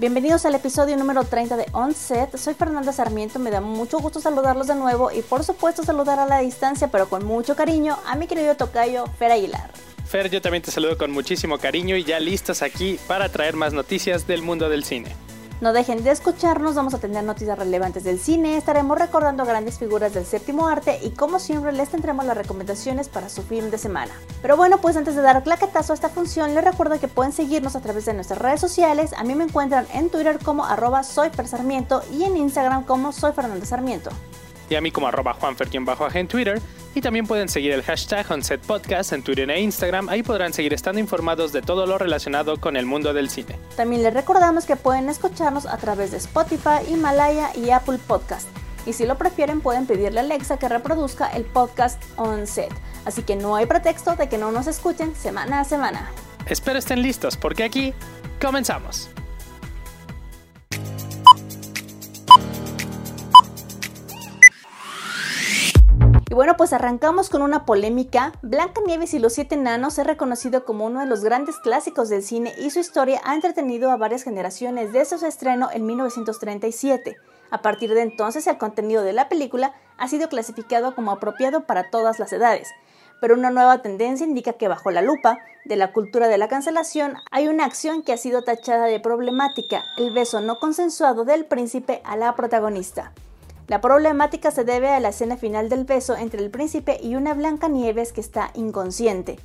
Bienvenidos al episodio número 30 de Onset. Soy Fernanda Sarmiento, me da mucho gusto saludarlos de nuevo y por supuesto saludar a la distancia, pero con mucho cariño, a mi querido tocayo Fer Aguilar. Fer, yo también te saludo con muchísimo cariño y ya listos aquí para traer más noticias del mundo del cine. No dejen de escucharnos, vamos a tener noticias relevantes del cine, estaremos recordando grandes figuras del séptimo arte y como siempre les tendremos las recomendaciones para su fin de semana. Pero bueno, pues antes de dar claquetazo a esta función, les recuerdo que pueden seguirnos a través de nuestras redes sociales. A mí me encuentran en Twitter como arroba soypersarmiento y en Instagram como soy Sarmiento. Y a mí como arroba juanfer-bajo en Twitter y también pueden seguir el hashtag OnSetPodcast en Twitter e Instagram. Ahí podrán seguir estando informados de todo lo relacionado con el mundo del cine. También les recordamos que pueden escucharnos a través de Spotify, Himalaya y Apple Podcast. Y si lo prefieren pueden pedirle a Alexa que reproduzca el podcast On Set. Así que no hay pretexto de que no nos escuchen semana a semana. Espero estén listos porque aquí comenzamos. Y bueno, pues arrancamos con una polémica. Blancanieves y los siete enanos es reconocido como uno de los grandes clásicos del cine y su historia ha entretenido a varias generaciones desde su estreno en 1937. A partir de entonces, el contenido de la película ha sido clasificado como apropiado para todas las edades. Pero una nueva tendencia indica que bajo la lupa de la cultura de la cancelación hay una acción que ha sido tachada de problemática, el beso no consensuado del príncipe a la protagonista. La problemática se debe a la escena final del beso entre el príncipe y una Blanca Nieves que está inconsciente.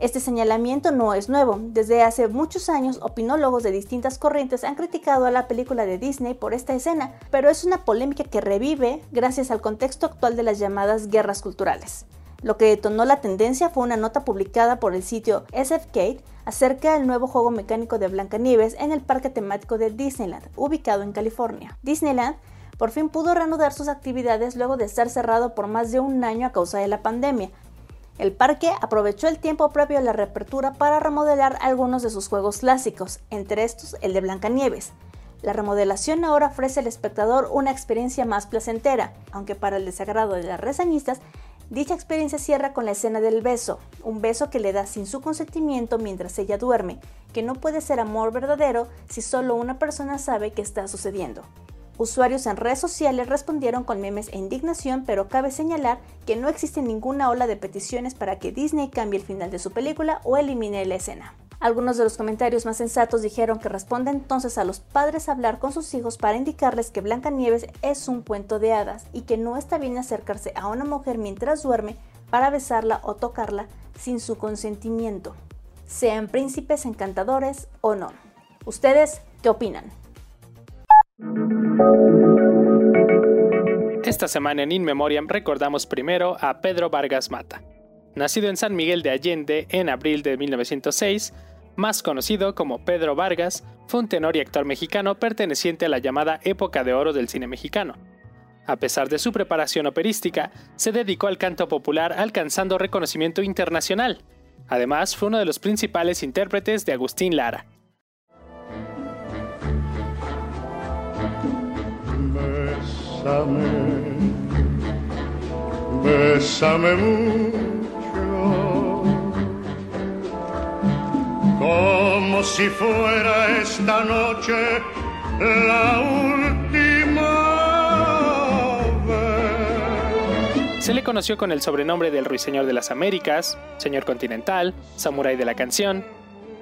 Este señalamiento no es nuevo. Desde hace muchos años, opinólogos de distintas corrientes han criticado a la película de Disney por esta escena, pero es una polémica que revive gracias al contexto actual de las llamadas guerras culturales. Lo que detonó la tendencia fue una nota publicada por el sitio SFCade acerca del nuevo juego mecánico de Blancanieves en el parque temático de Disneyland, ubicado en California. Disneyland por fin pudo reanudar sus actividades luego de estar cerrado por más de un año a causa de la pandemia. El parque aprovechó el tiempo previo a la reapertura para remodelar algunos de sus juegos clásicos, entre estos el de Blancanieves. La remodelación ahora ofrece al espectador una experiencia más placentera, aunque para el desagrado de las reseñistas, dicha experiencia cierra con la escena del beso, un beso que le da sin su consentimiento mientras ella duerme, que no puede ser amor verdadero si solo una persona sabe que está sucediendo. Usuarios en redes sociales respondieron con memes e indignación, pero cabe señalar que no existe ninguna ola de peticiones para que Disney cambie el final de su película o elimine la escena. Algunos de los comentarios más sensatos dijeron que responde entonces a los padres hablar con sus hijos para indicarles que Blancanieves es un cuento de hadas y que no está bien acercarse a una mujer mientras duerme para besarla o tocarla sin su consentimiento, sean príncipes encantadores o no. ¿Ustedes qué opinan? Esta semana en In Memoriam recordamos primero a Pedro Vargas Mata. Nacido en San Miguel de Allende en abril de 1906, más conocido como Pedro Vargas, fue un tenor y actor mexicano perteneciente a la llamada época de oro del cine mexicano. A pesar de su preparación operística, se dedicó al canto popular alcanzando reconocimiento internacional. Además, fue uno de los principales intérpretes de Agustín Lara, bésame, mucho, como si fuera esta noche la última vez. Se le conoció con el sobrenombre del Ruiseñor de las Américas, Señor Continental, Samurái de la Canción,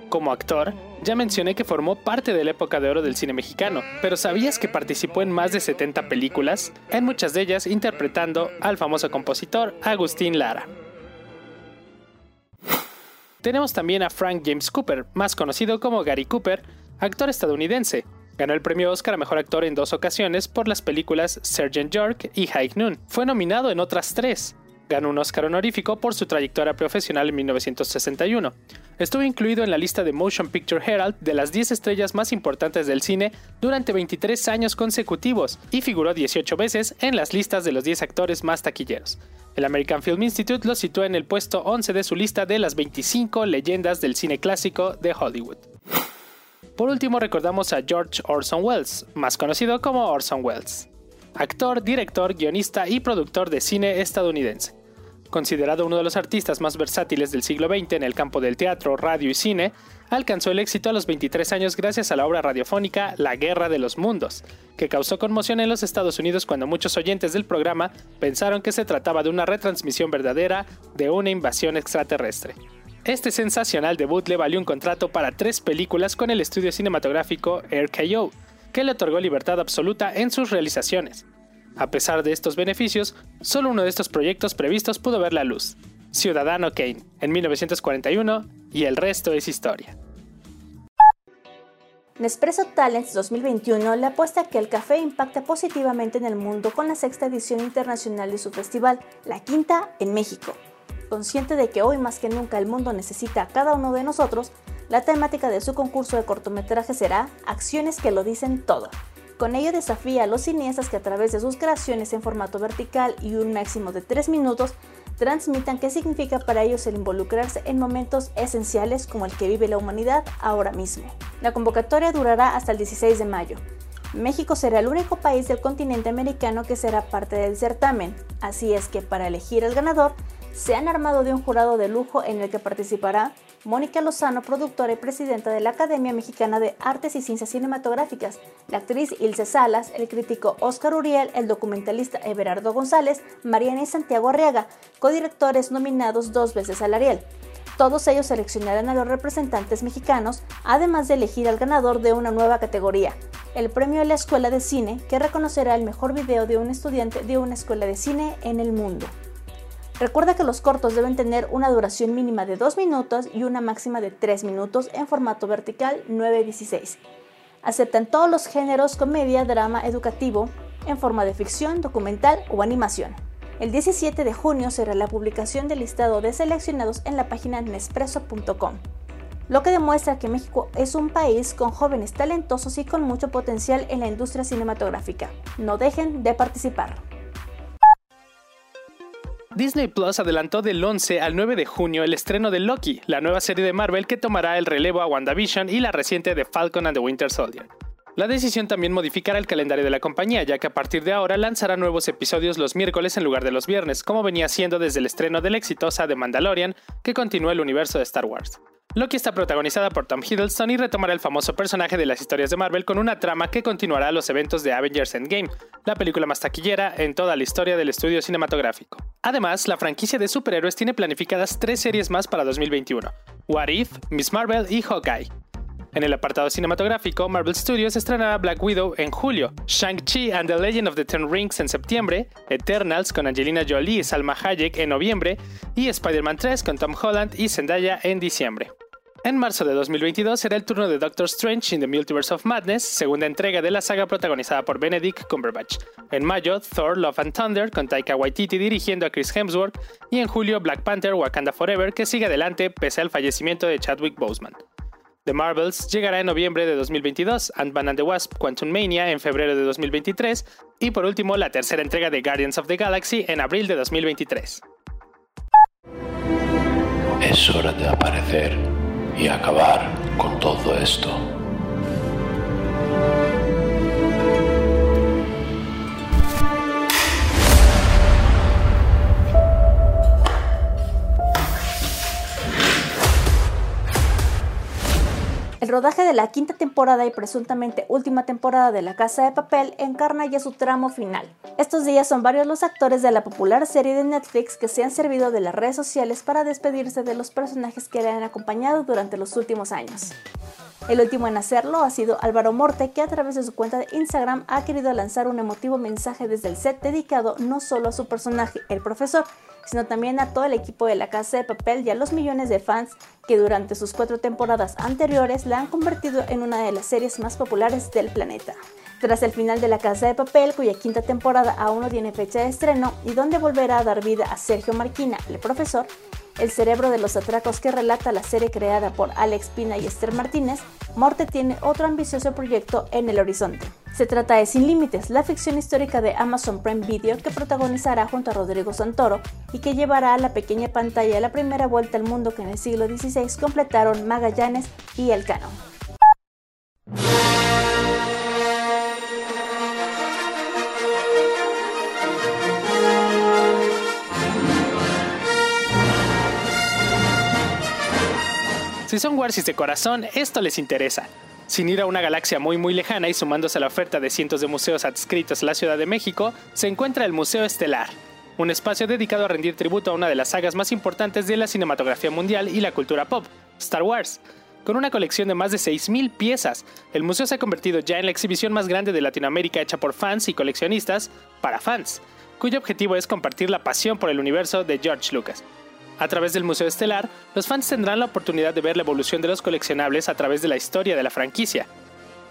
como actor, ya mencioné que formó parte de la época de oro del cine mexicano, pero ¿sabías que participó en más de 70 películas? En muchas de ellas interpretando al famoso compositor Agustín Lara. Tenemos también a Frank James Cooper, más conocido como Gary Cooper, actor estadounidense. Ganó el premio Oscar a Mejor Actor en dos ocasiones por las películas Sergeant York y High Noon. Fue nominado en otras tres. Ganó un Oscar honorífico por su trayectoria profesional en 1961. Estuvo incluido en la lista de Motion Picture Herald de las 10 estrellas más importantes del cine durante 23 años consecutivos y figuró 18 veces en las listas de los 10 actores más taquilleros. El American Film Institute lo sitúa en el puesto 11 de su lista de las 25 leyendas del cine clásico de Hollywood. Por último recordamos a George Orson Welles, más conocido como Orson Welles, actor, director, guionista y productor de cine estadounidense. Considerado uno de los artistas más versátiles del siglo XX en el campo del teatro, radio y cine, alcanzó el éxito a los 23 años gracias a la obra radiofónica La Guerra de los Mundos, que causó conmoción en los Estados Unidos cuando muchos oyentes del programa pensaron que se trataba de una retransmisión verdadera de una invasión extraterrestre. Este sensacional debut le valió un contrato para tres películas con el estudio cinematográfico RKO, que le otorgó libertad absoluta en sus realizaciones. A pesar de estos beneficios, solo uno de estos proyectos previstos pudo ver la luz, Ciudadano Kane, en 1941, y el resto es historia. Nespresso Talents 2021 le apuesta que el café impacta positivamente en el mundo con la sexta edición internacional de su festival, la quinta en México. Consciente de que hoy más que nunca el mundo necesita a cada uno de nosotros, la temática de su concurso de cortometraje será Acciones que lo dicen todo. Con ello desafía a los cineastas que a través de sus creaciones en formato vertical y un máximo de 3 minutos transmitan qué significa para ellos el involucrarse en momentos esenciales como el que vive la humanidad ahora mismo. La convocatoria durará hasta el 16 de mayo. México será el único país del continente americano que será parte del certamen, así es que para elegir al ganador se han armado de un jurado de lujo en el que participará Mónica Lozano, productora y presidenta de la Academia Mexicana de Artes y Ciencias Cinematográficas, la actriz Ilse Salas, el crítico Oscar Uriel, el documentalista Everardo González, Mariana y Santiago Arriaga, codirectores nominados dos veces al Ariel. Todos ellos seleccionarán a los representantes mexicanos, además de elegir al ganador de una nueva categoría, el premio de la Escuela de Cine, que reconocerá el mejor video de un estudiante de una escuela de cine en el mundo. Recuerda que los cortos deben tener una duración mínima de 2 minutos y una máxima de 3 minutos en formato vertical 916. Aceptan todos los géneros comedia, drama, educativo, en forma de ficción, documental o animación. El 17 de junio será la publicación del listado de seleccionados en la página nespresso.com, lo que demuestra que México es un país con jóvenes talentosos y con mucho potencial en la industria cinematográfica. No dejen de participar. Disney Plus adelantó del 11 al 9 de junio el estreno de Loki, la nueva serie de Marvel que tomará el relevo a WandaVision y la reciente de Falcon and the Winter Soldier. La decisión también modificará el calendario de la compañía, ya que a partir de ahora lanzará nuevos episodios los miércoles en lugar de los viernes, como venía siendo desde el estreno de la exitosa The Mandalorian, que continúa el universo de Star Wars. Loki está protagonizada por Tom Hiddleston y retomará el famoso personaje de las historias de Marvel con una trama que continuará los eventos de Avengers Endgame, la película más taquillera en toda la historia del estudio cinematográfico. Además, la franquicia de superhéroes tiene planificadas tres series más para 2021: What If, Miss Marvel y Hawkeye. En el apartado cinematográfico, Marvel Studios estrenará Black Widow en julio, Shang-Chi and the Legend of the Ten Rings en septiembre, Eternals con Angelina Jolie y Salma Hayek en noviembre, y Spider-Man 3 con Tom Holland y Zendaya en diciembre. En marzo de 2022 será el turno de Doctor Strange in the Multiverse of Madness, segunda entrega de la saga protagonizada por Benedict Cumberbatch. En mayo, Thor Love and Thunder con Taika Waititi dirigiendo a Chris Hemsworth y en julio Black Panther Wakanda Forever que sigue adelante pese al fallecimiento de Chadwick Boseman. The Marvels llegará en noviembre de 2022, Ant-Man and the Wasp Quantum Mania en febrero de 2023 y por último la tercera entrega de Guardians of the Galaxy en abril de 2023. Es hora de aparecer y acabar con todo esto. El rodaje de la quinta temporada y presuntamente última temporada de La Casa de Papel encarna ya su tramo final. Estos días son varios los actores de la popular serie de Netflix que se han servido de las redes sociales para despedirse de los personajes que le han acompañado durante los últimos años. El último en hacerlo ha sido Álvaro Morte, que a través de su cuenta de Instagram ha querido lanzar un emotivo mensaje desde el set dedicado no solo a su personaje, el profesor, sino también a todo el equipo de la Casa de Papel y a los millones de fans que durante sus cuatro temporadas anteriores la han convertido en una de las series más populares del planeta. Tras el final de La Casa de Papel, cuya quinta temporada aún no tiene fecha de estreno y donde volverá a dar vida a Sergio Marquina, el profesor, el cerebro de los atracos que relata la serie creada por Alex Pina y Esther Martínez, Morte tiene otro ambicioso proyecto en el horizonte. Se trata de Sin Límites, la ficción histórica de Amazon Prime Video que protagonizará junto a Rodrigo Santoro y que llevará a la pequeña pantalla la primera vuelta al mundo que en el siglo XVI completaron Magallanes y Elcano. Si son Warsis de corazón, esto les interesa. Sin ir a una galaxia muy muy lejana y sumándose a la oferta de cientos de museos adscritos a la Ciudad de México, se encuentra el Museo Estelar, un espacio dedicado a rendir tributo a una de las sagas más importantes de la cinematografía mundial y la cultura pop, Star Wars. Con una colección de más de 6.000 piezas, el museo se ha convertido ya en la exhibición más grande de Latinoamérica hecha por fans y coleccionistas para fans, cuyo objetivo es compartir la pasión por el universo de George Lucas. A través del Museo Estelar, los fans tendrán la oportunidad de ver la evolución de los coleccionables a través de la historia de la franquicia.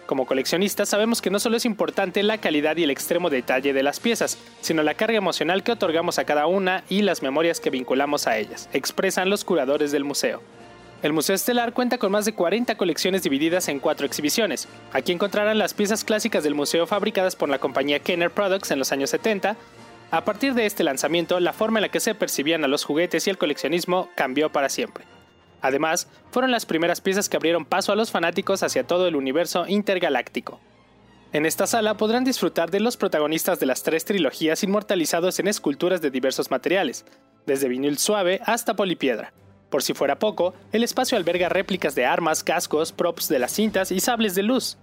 Como coleccionistas sabemos que no solo es importante la calidad y el extremo detalle de las piezas, sino la carga emocional que otorgamos a cada una y las memorias que vinculamos a ellas, expresan los curadores del museo. El Museo Estelar cuenta con más de 40 colecciones divididas en cuatro exhibiciones. Aquí encontrarán las piezas clásicas del museo fabricadas por la compañía Kenner Products en los años 70, a partir de este lanzamiento, la forma en la que se percibían a los juguetes y el coleccionismo cambió para siempre. Además, fueron las primeras piezas que abrieron paso a los fanáticos hacia todo el universo intergaláctico. En esta sala podrán disfrutar de los protagonistas de las tres trilogías inmortalizados en esculturas de diversos materiales, desde vinil suave hasta polipiedra. Por si fuera poco, el espacio alberga réplicas de armas, cascos, props de las cintas y sables de luz,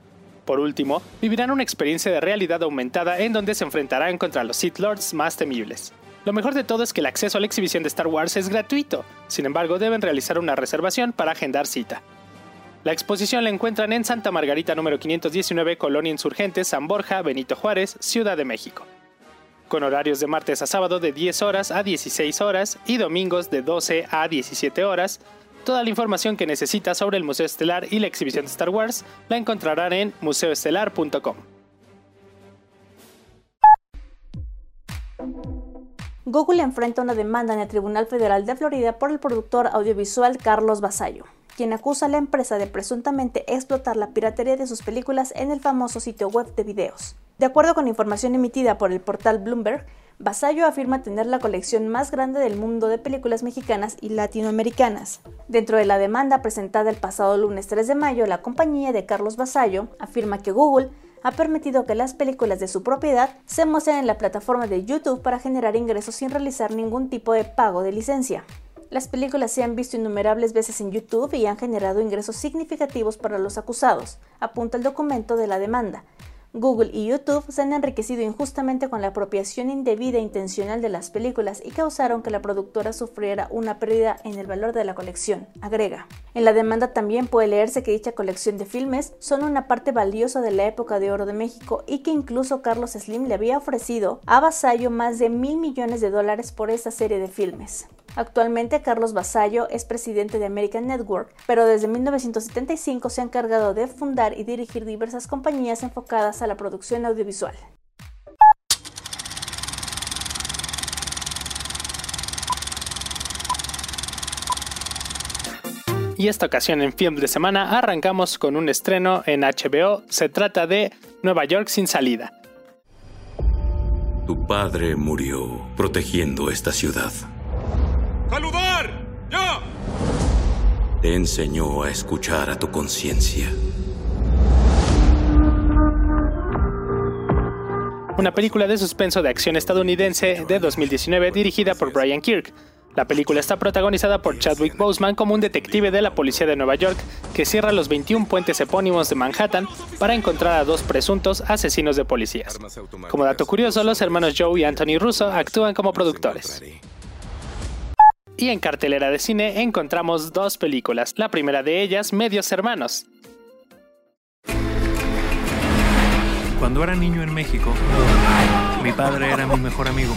por último, vivirán una experiencia de realidad aumentada en donde se enfrentarán contra los Sith Lords más temibles. Lo mejor de todo es que el acceso a la exhibición de Star Wars es gratuito, sin embargo deben realizar una reservación para agendar cita. La exposición la encuentran en Santa Margarita número 519, Colonia Insurgentes, San Borja, Benito Juárez, Ciudad de México. Con horarios de martes a sábado de 10 horas a 16 horas y domingos de 12 a 17 horas, Toda la información que necesitas sobre el Museo Estelar y la exhibición de Star Wars la encontrarán en museoestelar.com. Google enfrenta una demanda en el Tribunal Federal de Florida por el productor audiovisual Carlos Basallo, quien acusa a la empresa de presuntamente explotar la piratería de sus películas en el famoso sitio web de videos. De acuerdo con información emitida por el portal Bloomberg, Basayo afirma tener la colección más grande del mundo de películas mexicanas y latinoamericanas. Dentro de la demanda presentada el pasado lunes 3 de mayo, la compañía de Carlos Basayo afirma que Google ha permitido que las películas de su propiedad se muestren en la plataforma de YouTube para generar ingresos sin realizar ningún tipo de pago de licencia. Las películas se han visto innumerables veces en YouTube y han generado ingresos significativos para los acusados, apunta el documento de la demanda, Google y YouTube se han enriquecido injustamente con la apropiación indebida e intencional de las películas y causaron que la productora sufriera una pérdida en el valor de la colección, agrega. En la demanda también puede leerse que dicha colección de filmes son una parte valiosa de la época de oro de México y que incluso Carlos Slim le había ofrecido a Vasallo más de mil millones de dólares por esta serie de filmes. Actualmente Carlos Basallo es presidente de American Network, pero desde 1975 se ha encargado de fundar y dirigir diversas compañías enfocadas a la producción audiovisual. Y esta ocasión en Film de Semana arrancamos con un estreno en HBO. Se trata de Nueva York sin salida. Tu padre murió protegiendo esta ciudad. ¡Saludar! ¡Ya! Te enseñó a escuchar a tu conciencia. Una película de suspenso de acción estadounidense de 2019 dirigida por Brian Kirk. La película está protagonizada por Chadwick Boseman como un detective de la policía de Nueva York que cierra los 21 puentes epónimos de Manhattan para encontrar a dos presuntos asesinos de policías. Como dato curioso, los hermanos Joe y Anthony Russo actúan como productores. Y en cartelera de cine encontramos dos películas, la primera de ellas, Medios Hermanos. Cuando era niño en México, mi padre era mi mejor amigo.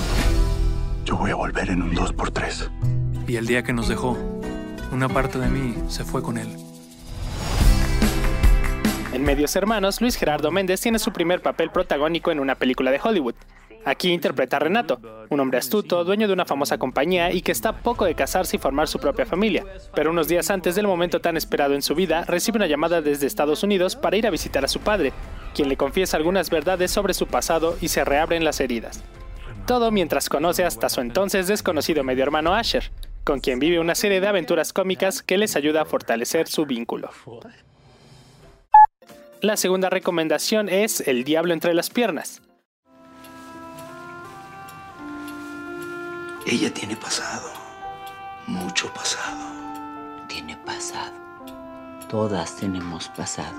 Yo voy a volver en un 2x3. Y el día que nos dejó, una parte de mí se fue con él. En Medios Hermanos, Luis Gerardo Méndez tiene su primer papel protagónico en una película de Hollywood. Aquí interpreta a Renato, un hombre astuto, dueño de una famosa compañía y que está poco de casarse y formar su propia familia. Pero unos días antes del momento tan esperado en su vida, recibe una llamada desde Estados Unidos para ir a visitar a su padre, quien le confiesa algunas verdades sobre su pasado y se reabren las heridas. Todo mientras conoce hasta su entonces desconocido medio hermano Asher, con quien vive una serie de aventuras cómicas que les ayuda a fortalecer su vínculo. La segunda recomendación es El Diablo entre las piernas. Ella tiene pasado. Mucho pasado. Tiene pasado. Todas tenemos pasado.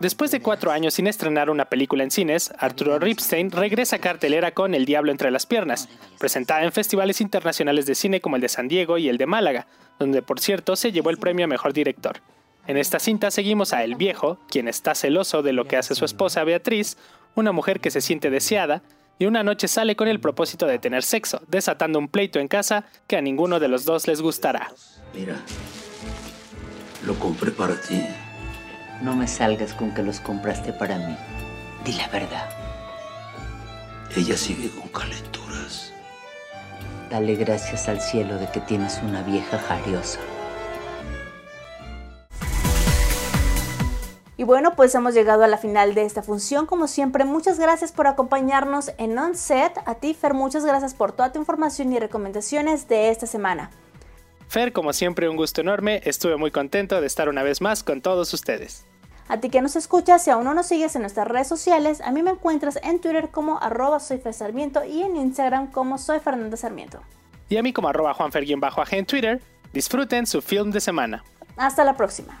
Después de cuatro años sin estrenar una película en cines, Arturo Ripstein regresa a cartelera con El Diablo entre las piernas, presentada en festivales internacionales de cine como el de San Diego y el de Málaga, donde por cierto se llevó el premio a Mejor Director. En esta cinta seguimos a El Viejo, quien está celoso de lo que hace su esposa Beatriz, una mujer que se siente deseada, y una noche sale con el propósito de tener sexo, desatando un pleito en casa que a ninguno de los dos les gustará. Mira, lo compré para ti. No me salgas con que los compraste para mí. Di la verdad. Ella sigue con calenturas. Dale gracias al cielo de que tienes una vieja jariosa. Y bueno, pues hemos llegado a la final de esta función. Como siempre, muchas gracias por acompañarnos en Onset. A ti, Fer, muchas gracias por toda tu información y recomendaciones de esta semana. Fer, como siempre, un gusto enorme. Estuve muy contento de estar una vez más con todos ustedes. A ti que nos escuchas, si aún no nos sigues en nuestras redes sociales, a mí me encuentras en Twitter como arroba soy Sarmiento y en Instagram como soy Fernanda Sarmiento. Y a mí como arroba juanfer en Twitter. Disfruten su film de semana. Hasta la próxima.